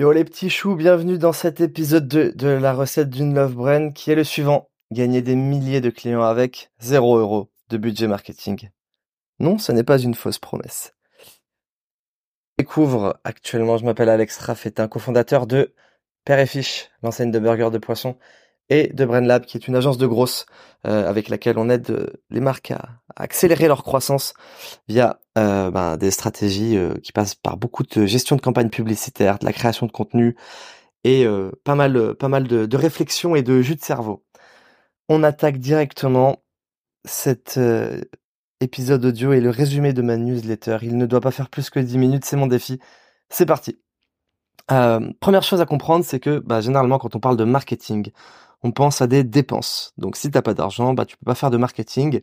Yo les petits choux, bienvenue dans cet épisode 2 de la recette d'une Love Brand qui est le suivant. Gagner des milliers de clients avec 0 euros de budget marketing. Non, ce n'est pas une fausse promesse. Découvre, actuellement je m'appelle Alex Raff, est un cofondateur de Père et Fiche, l'enseigne de burgers de poisson, et de BrandLab, qui est une agence de grosses euh, avec laquelle on aide euh, les marques à, accélérer leur croissance via euh, ben, des stratégies qui passent par beaucoup de gestion de campagne publicitaire, de la création de contenu et pas mal, pas mal de, de réflexion et de jus de cerveau. On attaque directement cet épisode audio et le résumé de ma newsletter. Il ne doit pas faire plus que 10 minutes, c'est mon défi. C'est parti. première chose à comprendre, c'est que bah, généralement quand on parle de marketing, on pense à des dépenses. Donc si t'as pas d'argent, bah tu peux pas faire de marketing.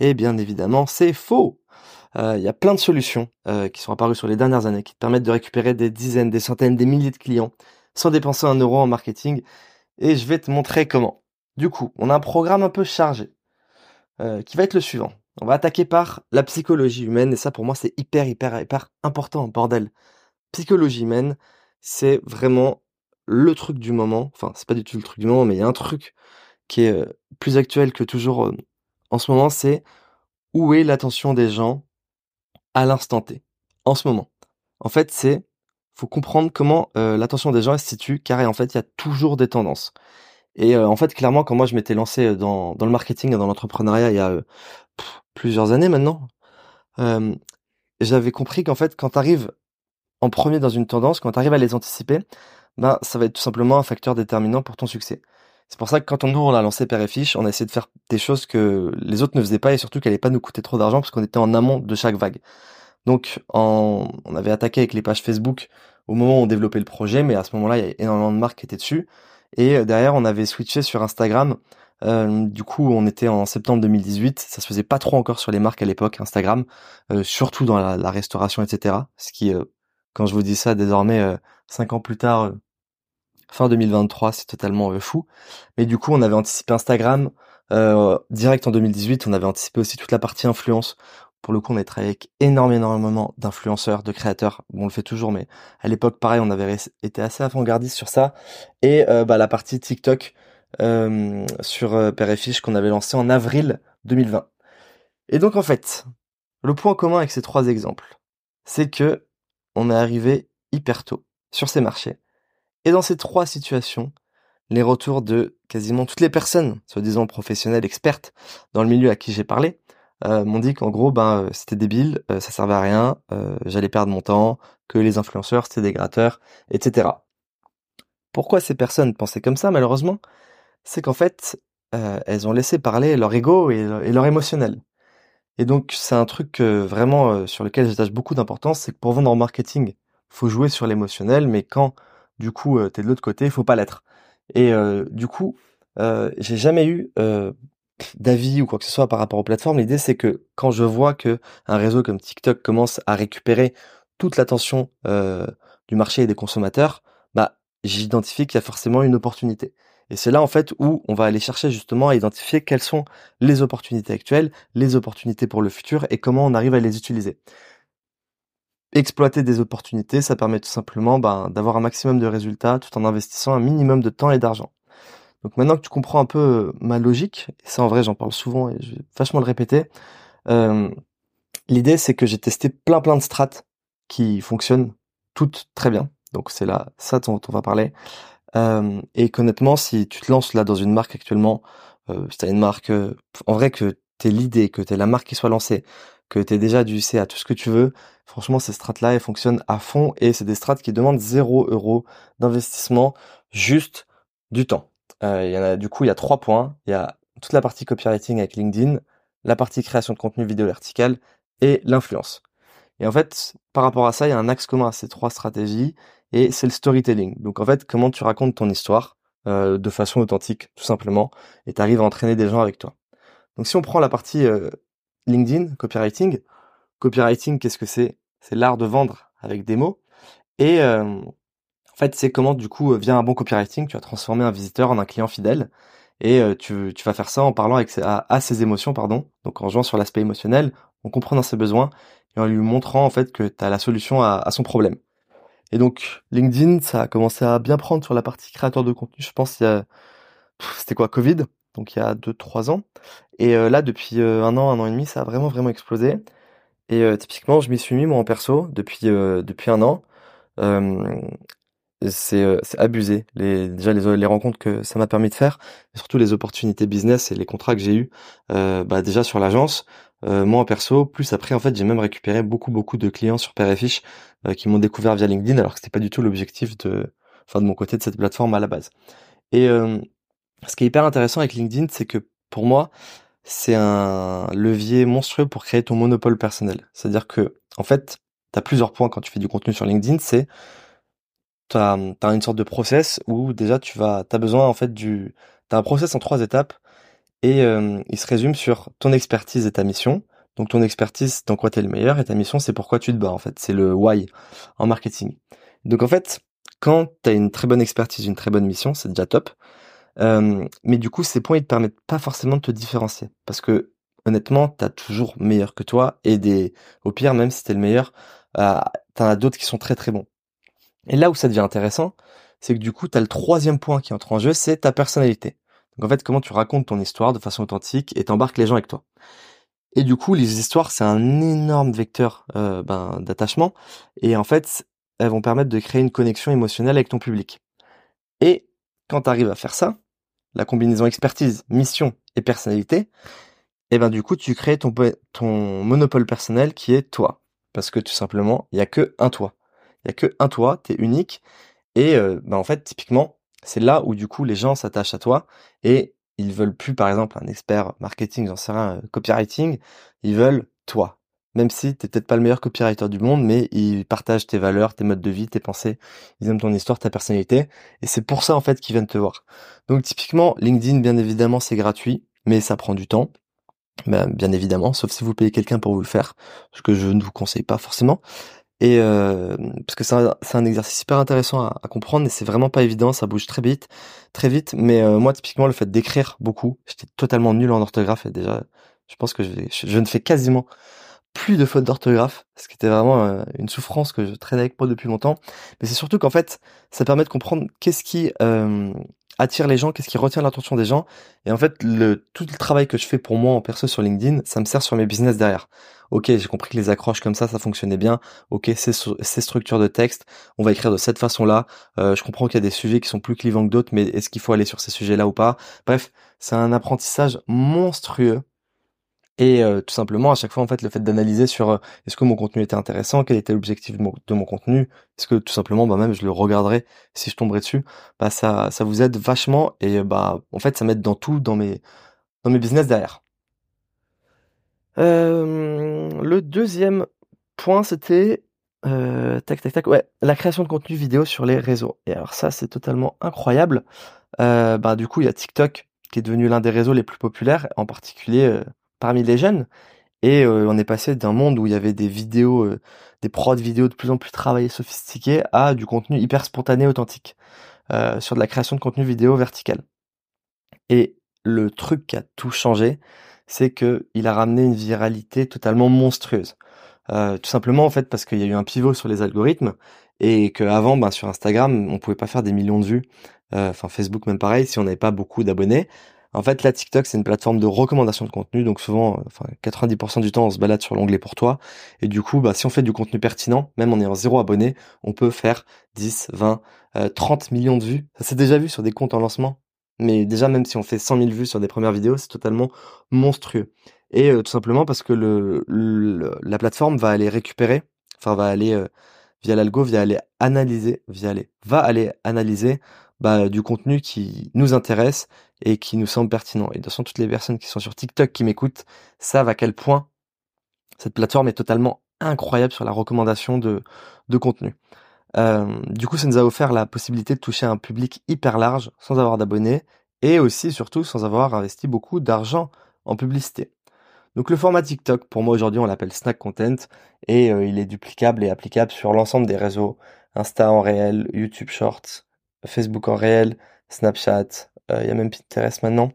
Et bien évidemment, c'est faux. Euh, il y a plein de solutions euh, qui sont apparues sur les dernières années qui te permettent de récupérer des dizaines, des centaines, des milliers de clients sans dépenser un euro en marketing. Et je vais te montrer comment. Du coup, on a un programme un peu chargé euh, qui va être le suivant. On va attaquer par la psychologie humaine et ça pour moi c'est hyper hyper hyper important bordel. Psychologie humaine, c'est vraiment le truc du moment. Enfin, c'est pas du tout le truc du moment, mais il y a un truc qui est plus actuel que toujours en ce moment, c'est où est l'attention des gens à l'instant T, en ce moment? En fait, c'est faut comprendre comment l'attention des gens se situe, car en fait, il y a toujours des tendances. Et en fait, clairement, quand moi je m'étais lancé dans, dans le marketing, dans l'entrepreneuriat, il y a plusieurs années maintenant, j'avais compris qu'en fait, quand tu arrives en premier dans une tendance, quand tu arrives à les anticiper, ben, ça va être tout simplement un facteur déterminant pour ton succès. C'est pour ça que quand on nous on a lancé Père on a essayé de faire des choses que les autres ne faisaient pas et surtout qu'elles n'allaient pas nous coûter trop d'argent parce qu'on était en amont de chaque vague. Donc on avait attaqué avec les pages Facebook au moment où on développait le projet, mais à ce moment-là, il y a énormément de marques qui étaient dessus. Et euh, derrière, on avait switché sur Instagram. Euh, du coup, on était en septembre 2018. Ça se faisait pas trop encore sur les marques à l'époque, Instagram, euh, surtout dans la, restauration, etc. Ce qui, quand je vous dis ça, désormais, cinq ans plus tard, fin 2023, c'est totalement fou. Mais du coup, on avait anticipé Instagram. direct en 2018, on avait anticipé aussi toute la partie influence. Pour le coup, on a travaillé avec énormément, d'influenceurs, de créateurs. Bon, on le fait toujours, mais à l'époque, pareil, on avait été assez avant-gardiste sur ça. Et bah, la partie TikTok sur euh, Père et Fiche qu'on avait lancé en avril 2020. Et donc, en fait, le point commun avec ces trois exemples, c'est que on est arrivé hyper tôt sur ces marchés. Et dans ces trois situations, les retours de quasiment toutes les personnes, soi-disant professionnelles, expertes dans le milieu à qui j'ai parlé, euh, m'ont dit qu'en gros, ben, euh, c'était débile, euh, ça servait à rien, j'allais perdre mon temps, que les influenceurs, c'était des gratteurs, etc. Pourquoi ces personnes pensaient comme ça, malheureusement? C'est qu'en fait, elles ont laissé parler leur ego et, leur émotionnel. Et donc, c'est un truc vraiment sur lequel j'attache beaucoup d'importance, c'est que pour vendre en marketing, faut jouer sur l'émotionnel, mais quand du coup tu t'es de l'autre côté, faut pas l'être. Et du coup, j'ai jamais eu d'avis ou quoi que ce soit par rapport aux plateformes. L'idée c'est que quand je vois que un réseau comme TikTok commence à récupérer toute l'attention du marché et des consommateurs, bah j'identifie qu'il y a forcément une opportunité. Et c'est là en fait où on va aller chercher justement à identifier quelles sont les opportunités actuelles, les opportunités pour le futur et comment on arrive à les utiliser exploiter des opportunités, ça permet tout simplement ben, d'avoir un maximum de résultats tout en investissant un minimum de temps et d'argent. Donc maintenant que tu comprends un peu euh, ma logique, et ça en vrai j'en parle souvent et je vais vachement le répéter, euh, l'idée c'est que j'ai testé plein plein de strates qui fonctionnent toutes très bien. Donc c'est là ça dont on va parler. Euh, et qu'honnêtement, si tu te lances là dans une marque actuellement, euh, si tu as une marque, en vrai que t'es l'idée, que t'es la marque qui soit lancée, que tu es déjà du C à tout ce que tu veux, franchement, ces strates-là, elles fonctionnent à fond et c'est des strates qui demandent 0 euros d'investissement, juste du temps. Euh, y en a, du coup, il y a trois points. Il y a toute la partie copywriting avec LinkedIn, la partie création de contenu vidéo vertical et l'influence. Et en fait, par rapport à ça, il y a un axe commun à ces trois stratégies et c'est le storytelling. Donc en fait, comment tu racontes ton histoire euh, de façon authentique, tout simplement, et tu arrives à entraîner des gens avec toi. Donc si on prend la partie euh, LinkedIn, copywriting. Copywriting, qu'est-ce que c'est? C'est l'art de vendre avec des mots. Et euh, en fait, c'est comment du coup, via un bon copywriting, tu vas transformer un visiteur en un client fidèle. Et euh, tu, vas faire ça en parlant avec à, ses émotions, pardon. Donc en jouant sur l'aspect émotionnel, en comprenant ses besoins et en lui montrant en fait que tu la solution à, à, son problème. Et donc LinkedIn, ça a commencé à bien prendre sur la partie créateur de contenu. Je pense il y a c'était quoi Covid, donc il y a deux trois ans. Et euh, là depuis euh, un an, un an et demi, ça a vraiment vraiment explosé. Et euh, typiquement, je m'y suis mis moi en perso depuis depuis un an. c'est c'est abusé les déjà les, les rencontres que ça m'a permis de faire et surtout les opportunités business et les contrats que j'ai eu bah déjà sur l'agence moi en perso plus après en fait j'ai même récupéré beaucoup beaucoup de clients sur Père qui m'ont découvert via LinkedIn alors que c'était pas du tout l'objectif de enfin de mon côté de cette plateforme à la base et ce qui est hyper intéressant avec LinkedIn, c'est que pour moi, c'est un levier monstrueux pour créer ton monopole personnel. C'est-à-dire que, en fait, tu as plusieurs points quand tu fais du contenu sur LinkedIn, c'est tu as, une sorte de process où déjà tu vas as besoin en fait du tu as un process en trois étapes et euh, il se résume sur ton expertise et ta mission. Donc ton expertise, dans quoi tu es le meilleur et ta mission, c'est pourquoi tu te bats en fait, c'est le why en marketing. Donc en fait, quand tu as une très bonne expertise, une très bonne mission, c'est déjà top mais du coup, ces points, ils te permettent pas forcément de te différencier. Parce que, honnêtement, t'as toujours meilleur que toi. Et des, au pire, même si t'es le meilleur, euh, t'en as d'autres qui sont très très bons. Et là où ça devient intéressant, c'est que du coup, t'as le troisième point qui entre en jeu, c'est ta personnalité. Donc en fait, comment tu racontes ton histoire de façon authentique et t'embarques les gens avec toi. Et du coup, les histoires, c'est un énorme vecteur euh, ben, d'attachement. Et en fait, elles vont permettre de créer une connexion émotionnelle avec ton public. Et quand tu arrives à faire ça, la combinaison expertise, mission et personnalité, et eh ben du coup tu crées ton, monopole personnel qui est toi. Parce que tout simplement, il y a que un toi. Il y a que un toi, tu es unique. Et euh, ben en fait, typiquement, c'est là où du coup les gens s'attachent à toi et ils veulent plus par exemple un expert marketing, j'en sais rien, euh, copywriting, ils veulent toi même si t'es peut-être pas le meilleur copywriter du monde, mais ils partagent tes valeurs, tes modes de vie, tes pensées, ils aiment ton histoire, ta personnalité, et c'est pour ça en fait qu'ils viennent te voir. Donc typiquement, LinkedIn, bien évidemment, c'est gratuit, mais ça prend du temps. Ben, bien évidemment, sauf si vous payez quelqu'un pour vous le faire, ce que je ne vous conseille pas forcément. Et euh, parce que c'est un, exercice hyper intéressant à, comprendre et c'est vraiment pas évident, ça bouge très vite, très vite. Mais euh, moi, typiquement, le fait d'écrire beaucoup, j'étais totalement nul en orthographe et déjà, je pense que je ne fais quasiment plus de fautes d'orthographe, ce qui était vraiment euh, une souffrance que je traînais avec moi depuis longtemps. Mais c'est surtout qu'en fait, ça permet de comprendre qu'est-ce qui euh, attire les gens, qu'est-ce qui retient l'attention des gens. Et en fait, le, tout le travail que je fais pour moi en perso sur LinkedIn, ça me sert sur mes business derrière. Ok, j'ai compris que les accroches comme ça, ça fonctionnait bien. Ok, ces, ces structures de texte, on va écrire de cette façon-là. Euh, je comprends qu'il y a des sujets qui sont plus clivants que d'autres, mais est-ce qu'il faut aller sur ces sujets-là ou pas? Bref, c'est un apprentissage monstrueux et euh, tout simplement, à chaque fois, en fait, le fait d'analyser sur euh, est-ce que mon contenu était intéressant, quel était l'objectif de, mon, contenu, est-ce que tout simplement, bah même je le regarderai si je tomberais dessus, bah ça, ça vous aide vachement et bah en fait, ça m'aide dans tout, dans mes, dans mes business derrière. Euh, le deuxième point, c'était tac tac tac, ouais, la création de contenu vidéo sur les réseaux. Et alors ça, c'est totalement incroyable. bah du coup, il y a TikTok qui est devenu l'un des réseaux les plus populaires, en particulier parmi les jeunes. Et euh, on est passé d'un monde où il y avait des vidéos, euh, des prods vidéos de plus en plus travaillées, sophistiquées, à du contenu hyper spontané, authentique, euh, sur de la création de contenu vidéo vertical. Et le truc qui a tout changé, c'est que il a ramené une viralité totalement monstrueuse. tout simplement en fait parce qu'il y a eu un pivot sur les algorithmes et qu'avant, ben, sur Instagram, on pouvait pas faire des millions de vues. Enfin Facebook même pareil, si on n'avait pas beaucoup d'abonnés. En fait, la TikTok, c'est une plateforme de recommandation de contenu. Donc souvent, enfin, 90% du temps, on se balade sur l'onglet pour toi. Et du coup, bah, si on fait du contenu pertinent, même en ayant zéro abonné, on peut faire 10, 20, 30 millions de vues. Ça s'est déjà vu sur des comptes en lancement. Mais déjà, même si on fait 100 000 vues sur des premières vidéos, c'est totalement monstrueux. Et euh, tout simplement parce que le, la plateforme va aller récupérer, enfin va aller euh, via l'algo, via aller analyser, via aller, va aller analyser bah, du contenu qui nous intéresse et qui nous semble pertinent. Et de toute façon, toutes les personnes qui sont sur TikTok qui m'écoutent savent à quel point cette plateforme est totalement incroyable sur la recommandation de, de contenu. Euh, du coup, ça nous a offert la possibilité de toucher un public hyper large sans avoir d'abonnés et aussi, surtout, sans avoir investi beaucoup d'argent en publicité. Donc le format TikTok, pour moi aujourd'hui, on l'appelle Snack Content et euh, il est duplicable et applicable sur l'ensemble des réseaux Insta en réel, YouTube Shorts, Facebook en réel, Snapchat, euh, il y a même Pinterest maintenant.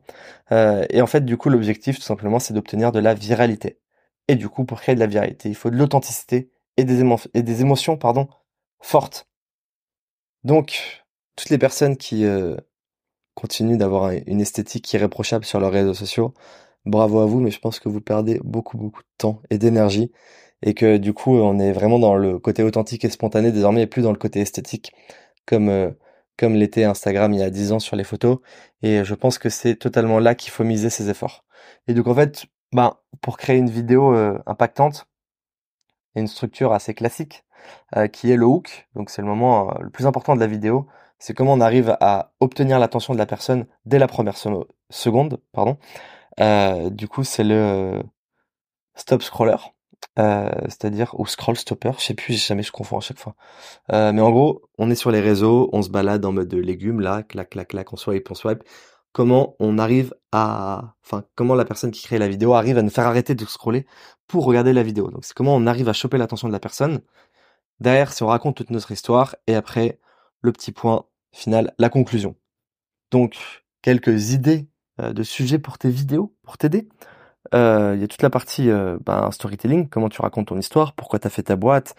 Euh, et en fait, du coup, l'objectif, tout simplement, c'est d'obtenir de la viralité. Et du coup, pour créer de la viralité, il faut de l'authenticité et des, et des émotions pardon, fortes. Donc, toutes les personnes qui continuent d'avoir une esthétique irréprochable sur leurs réseaux sociaux, bravo à vous, mais je pense que vous perdez beaucoup, beaucoup de temps et d'énergie et que du coup, on est vraiment dans le côté authentique et spontané désormais et plus dans le côté esthétique comme euh, l'était Instagram il y a 10 ans sur les photos et je pense que c'est totalement là qu'il faut miser ses efforts. Et donc en fait, ben pour créer une vidéo euh, impactante, il y a une structure assez classique euh, qui est le hook. Donc c'est le moment le plus important de la vidéo, c'est comment on arrive à obtenir l'attention de la personne dès la première seconde, pardon. Du coup, c'est le stop scroller. Euh, c'est-à-dire ou scroll stopper, je sais plus, jamais je confonds à chaque fois. Euh, mais en gros, on est sur les réseaux, on se balade en mode de légumes là, clac clac clac, on swipe, on swipe. Comment on arrive à, enfin, comment la personne qui crée la vidéo arrive à nous faire arrêter de scroller pour regarder la vidéo? Donc c'est comment on arrive à choper l'attention de la personne. Derrière, si on raconte toute notre histoire et après le petit point final, la conclusion. Donc quelques idées euh, de sujets pour tes vidéos, pour t'aider. Euh, il y a toute la partie euh, ben, storytelling, comment tu racontes ton histoire, pourquoi tu as fait ta boîte,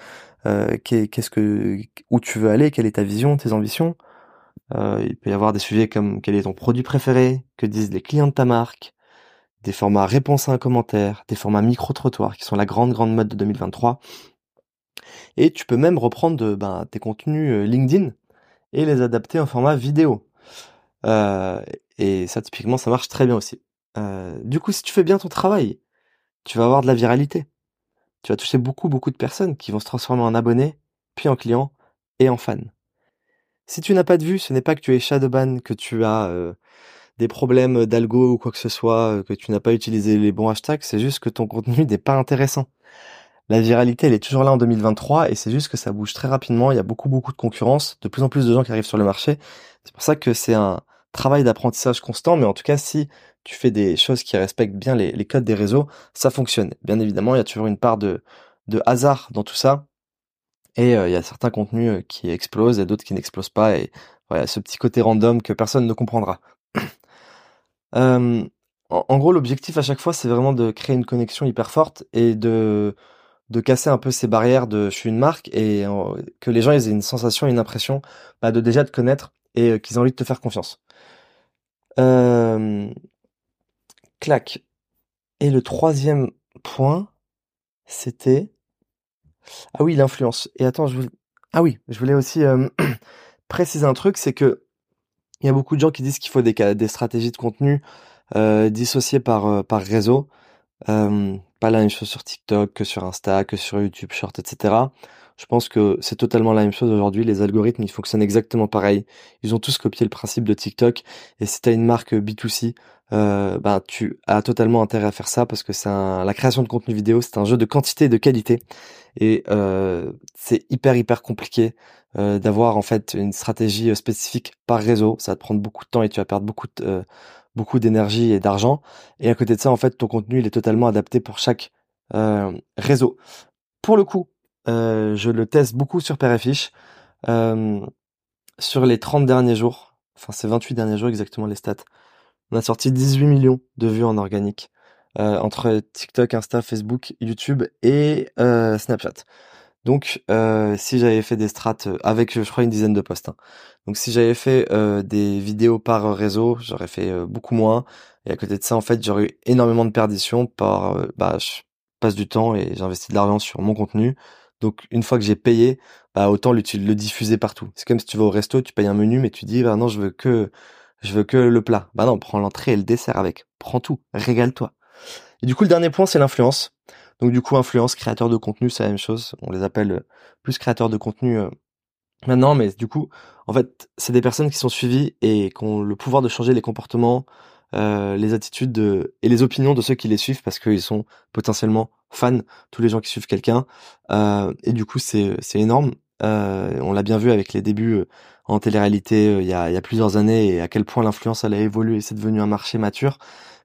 euh, qu'est-ce que, où tu veux aller, quelle est ta vision, tes ambitions. il peut y avoir des sujets comme quel est ton produit préféré, que disent les clients de ta marque, des formats réponse à un commentaire, des formats micro-trottoirs qui sont la grande grande mode de 2023. Et tu peux même reprendre ben, tes contenus LinkedIn et les adapter en format vidéo. Et ça typiquement ça marche très bien aussi. Euh, du coup, si tu fais bien ton travail, tu vas avoir de la viralité. Tu vas toucher beaucoup, beaucoup de personnes qui vont se transformer en abonnés, puis en clients et en fans. Si tu n'as pas de vue, ce n'est pas que tu es shadowban, que tu as euh, des problèmes d'algo ou quoi que ce soit, euh, que tu n'as pas utilisé les bons hashtags, c'est juste que ton contenu n'est pas intéressant. La viralité, elle est toujours là en 2023 et c'est juste que ça bouge très rapidement. Il y a beaucoup, beaucoup de concurrence, de plus en plus de gens qui arrivent sur le marché. C'est pour ça que c'est un travail d'apprentissage constant, mais en tout cas, si tu fais des choses qui respectent bien les, codes des réseaux, ça fonctionne. Bien évidemment, il y a toujours une part de, hasard dans tout ça. Et euh, il y a certains contenus euh, qui explosent et d'autres qui n'explosent pas. Et voilà, ce petit côté random que personne ne comprendra. Euh, en, gros, l'objectif à chaque fois, c'est vraiment de créer une connexion hyper forte et de, casser un peu ces barrières de je suis une marque et que les gens aient une sensation, une impression bah, de déjà te connaître et qu'ils aient envie de te faire confiance. Euh, clac. Et le troisième point, c'était... Ah oui, l'influence. Et attends, je voulais... Ah oui, je voulais aussi euh, préciser un truc, c'est que il y a beaucoup de gens qui disent qu'il faut des, stratégies de contenu euh, dissociées par, euh, par réseau. Euh, pas la même chose sur TikTok que sur Insta, que sur YouTube Short, etc. Je pense que c'est totalement la même chose aujourd'hui. Les algorithmes, ils fonctionnent exactement pareil. Ils ont tous copié le principe de TikTok. Et si tu as une marque B2C, euh, ben, tu as totalement intérêt à faire ça parce que c'est la création de contenu vidéo, c'est un jeu de quantité et de qualité. Et euh, c'est hyper, hyper compliqué euh, d'avoir en fait une stratégie spécifique par réseau. Ça va te prendre beaucoup de temps et tu vas perdre beaucoup de, beaucoup d'énergie et d'argent. Et à côté de ça, en fait, ton contenu, il est totalement adapté pour chaque réseau. Pour le coup, euh, je le teste beaucoup sur Père euh, sur les 30 derniers jours, enfin c'est 28 derniers jours exactement les stats, on a sorti 18 millions de vues en organique euh, entre TikTok, Insta, Facebook, YouTube et Snapchat. Donc si j'avais fait des strats avec je crois une dizaine de posts. Hein. Donc si j'avais fait des vidéos par réseau, j'aurais fait beaucoup moins. Et à côté de ça, en fait, j'aurais eu énormément de perditions par bah je passe du temps et j'investis de l'argent sur mon contenu, donc une fois que j'ai payé, bah autant le, diffuser partout. C'est comme si tu vas au resto, tu payes un menu, mais tu dis bah non je veux que je veux que le plat. Bah non, prends l'entrée et le dessert avec. Prends tout, régale-toi. Et du coup le dernier point c'est l'influence. Donc du coup influence, créateur de contenu, c'est la même chose. On les appelle euh, plus créateurs de contenu euh, maintenant, mais du coup en fait c'est des personnes qui sont suivies et qui ont le pouvoir de changer les comportements, euh, les attitudes de, et les opinions de ceux qui les suivent parce qu'ils sont potentiellement fans, tous les gens qui suivent quelqu'un. Euh, et du coup, c'est énorme. Euh, on l'a bien vu avec les débuts euh, en télé-réalité il y, a, il y a plusieurs années et à quel point l'influence elle a évolué c'est devenu un marché mature.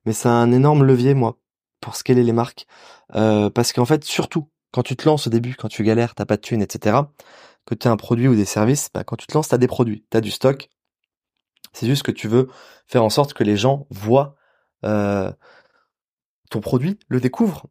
Mais c'est un énorme levier, moi, pour scaler les marques. parce qu'en fait, surtout, quand tu te lances au début, quand tu galères, t'as pas de thunes, etc., que tu as un produit ou des services, bah, quand tu te lances, tu as des produits, tu as du stock, c'est juste que tu veux faire en sorte que les gens voient euh, ton produit, le découvrent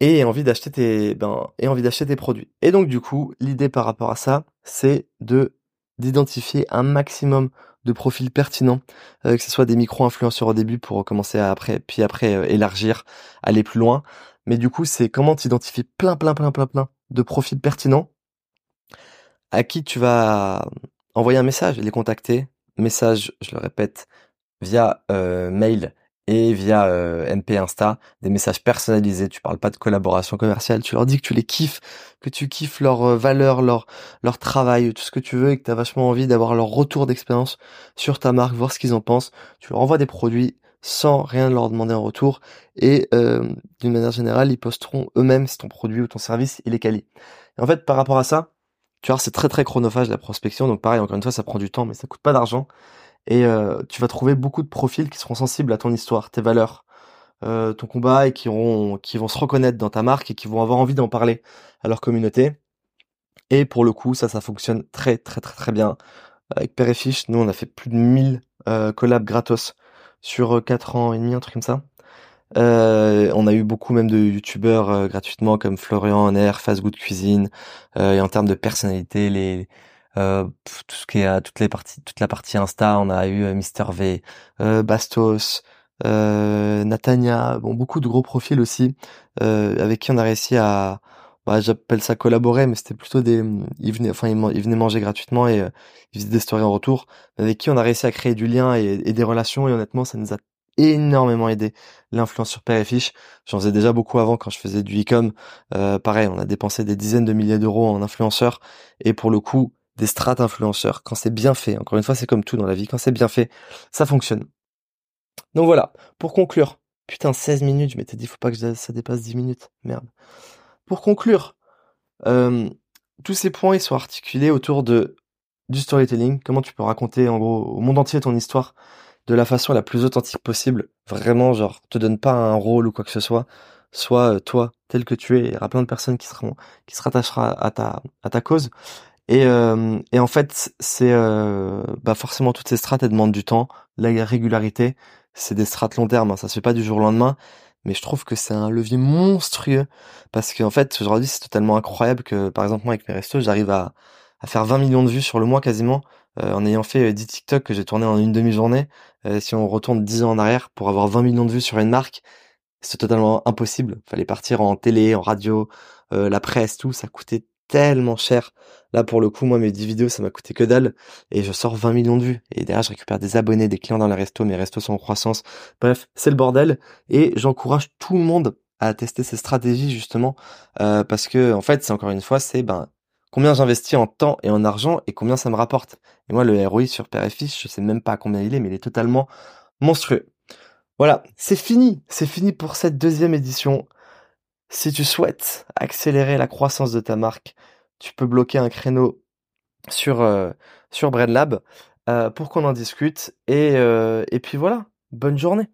et envie d'acheter tes ben aient envie d'acheter tes produits. Et donc du coup, l'idée par rapport à ça, c'est de d'identifier un maximum de profils pertinents, euh, que ce soit des micro-influenceurs au début pour commencer à après, puis après euh, élargir, aller plus loin. Mais du coup, c'est comment t'identifier plein, plein, plein, plein, plein de profils pertinents à qui tu vas envoyer un message, les contacter. Message, je le répète, via euh, mail et via euh, MP Insta, des messages personnalisés. Tu parles pas de collaboration commerciale, tu leur dis que tu les kiffes, que tu kiffes leur euh, valeur, leur leur travail, tout ce que tu veux et que tu as vachement envie d'avoir leur retour d'expérience sur ta marque, voir ce qu'ils en pensent. Tu leur envoies des produits sans rien leur demander en retour et euh, d'une manière générale, ils posteront eux-mêmes si ton produit ou ton service il est quali. Et en fait, par rapport à ça, tu vois, c'est très très chronophage la prospection, donc pareil, encore une fois, ça prend du temps, mais ça coûte pas d'argent et euh, tu vas trouver beaucoup de profils qui seront sensibles à ton histoire, tes valeurs, euh, ton combat et qui vont se reconnaître dans ta marque et qui vont avoir envie d'en parler à leur communauté. Et pour le coup, ça, ça fonctionne très très très très bien. Avec Père et nous on a fait plus de 1000 euh, collabs gratos sur 4 ans et demi, un truc comme ça. Euh, on a eu beaucoup même de youtubeurs euh, gratuitement comme Florian Honner, Fast Good Cuisine. Euh, et en termes de personnalité, les euh, tout ce qui est toutes les parties, toute la partie Insta, on a eu Mister V, Bastos, Natania, bon beaucoup de gros profils aussi avec qui on a réussi à bah, j'appelle ça collaborer, mais c'était plutôt des, ils venaient, enfin, ils, venaient manger gratuitement et ils faisaient des stories en retour, avec qui on a réussi à créer du lien et, et des relations, et honnêtement, ça nous a énormément aidé l'influence sur Père et Fiche. J'en faisais déjà beaucoup avant quand je faisais du e-com. Euh, pareil, on a dépensé des dizaines de milliers d'euros en influenceurs et pour le coup, des strates influenceurs, quand c'est bien fait, encore une fois, c'est comme tout dans la vie, quand c'est bien fait, ça fonctionne. Donc voilà, pour conclure, putain, 16 minutes, je m'étais dit, faut pas que ça dépasse 10 minutes, merde. Pour conclure, euh, tous ces points, ils sont articulés autour de du storytelling, comment tu peux raconter en gros au monde entier ton histoire de la façon la plus authentique possible. Vraiment, genre, te donne pas un rôle ou quoi que ce soit. Soit euh, toi, tel que tu es. Il y aura plein de personnes qui seront, qui se rattachera à à ta cause. Et, euh, et en fait, c'est euh, bah forcément toutes ces strates, elles demandent du temps, la régularité. C'est des strates long terme, hein, ça se fait pas du jour au lendemain. Mais je trouve que c'est un levier monstrueux parce qu'en fait, aujourd'hui, c'est totalement incroyable que, par exemple, moi avec mes restos, j'arrive à, à faire 20 millions de vues sur le mois quasiment euh, en ayant fait 10 euh, TikTok que j'ai tourné en une demi-journée, euh, si on retourne 10 ans en arrière pour avoir 20 millions de vues sur une marque, c'est totalement impossible. Fallait partir en télé, en radio, la presse, tout, ça coûtait tellement cher. Là, pour le coup, moi, mes 10 vidéos, ça m'a coûté que dalle. Et je sors 20 millions de vues. Et derrière, je récupère des abonnés, des clients dans les restos. Mes restos sont en croissance. Bref, c'est le bordel. Et j'encourage tout le monde à tester ces stratégies, justement. parce que, en fait, c'est encore une fois, c'est, ben, combien j'investis en temps et en argent et combien ça me rapporte. Et moi, le ROI sur Père et Fils, je sais même pas combien il est, mais il est totalement monstrueux. Voilà, c'est fini, c'est fini pour cette deuxième édition. Si tu souhaites accélérer la croissance de ta marque, tu peux bloquer un créneau sur euh, euh, pour qu'on en discute. Et, euh, et puis voilà, bonne journée.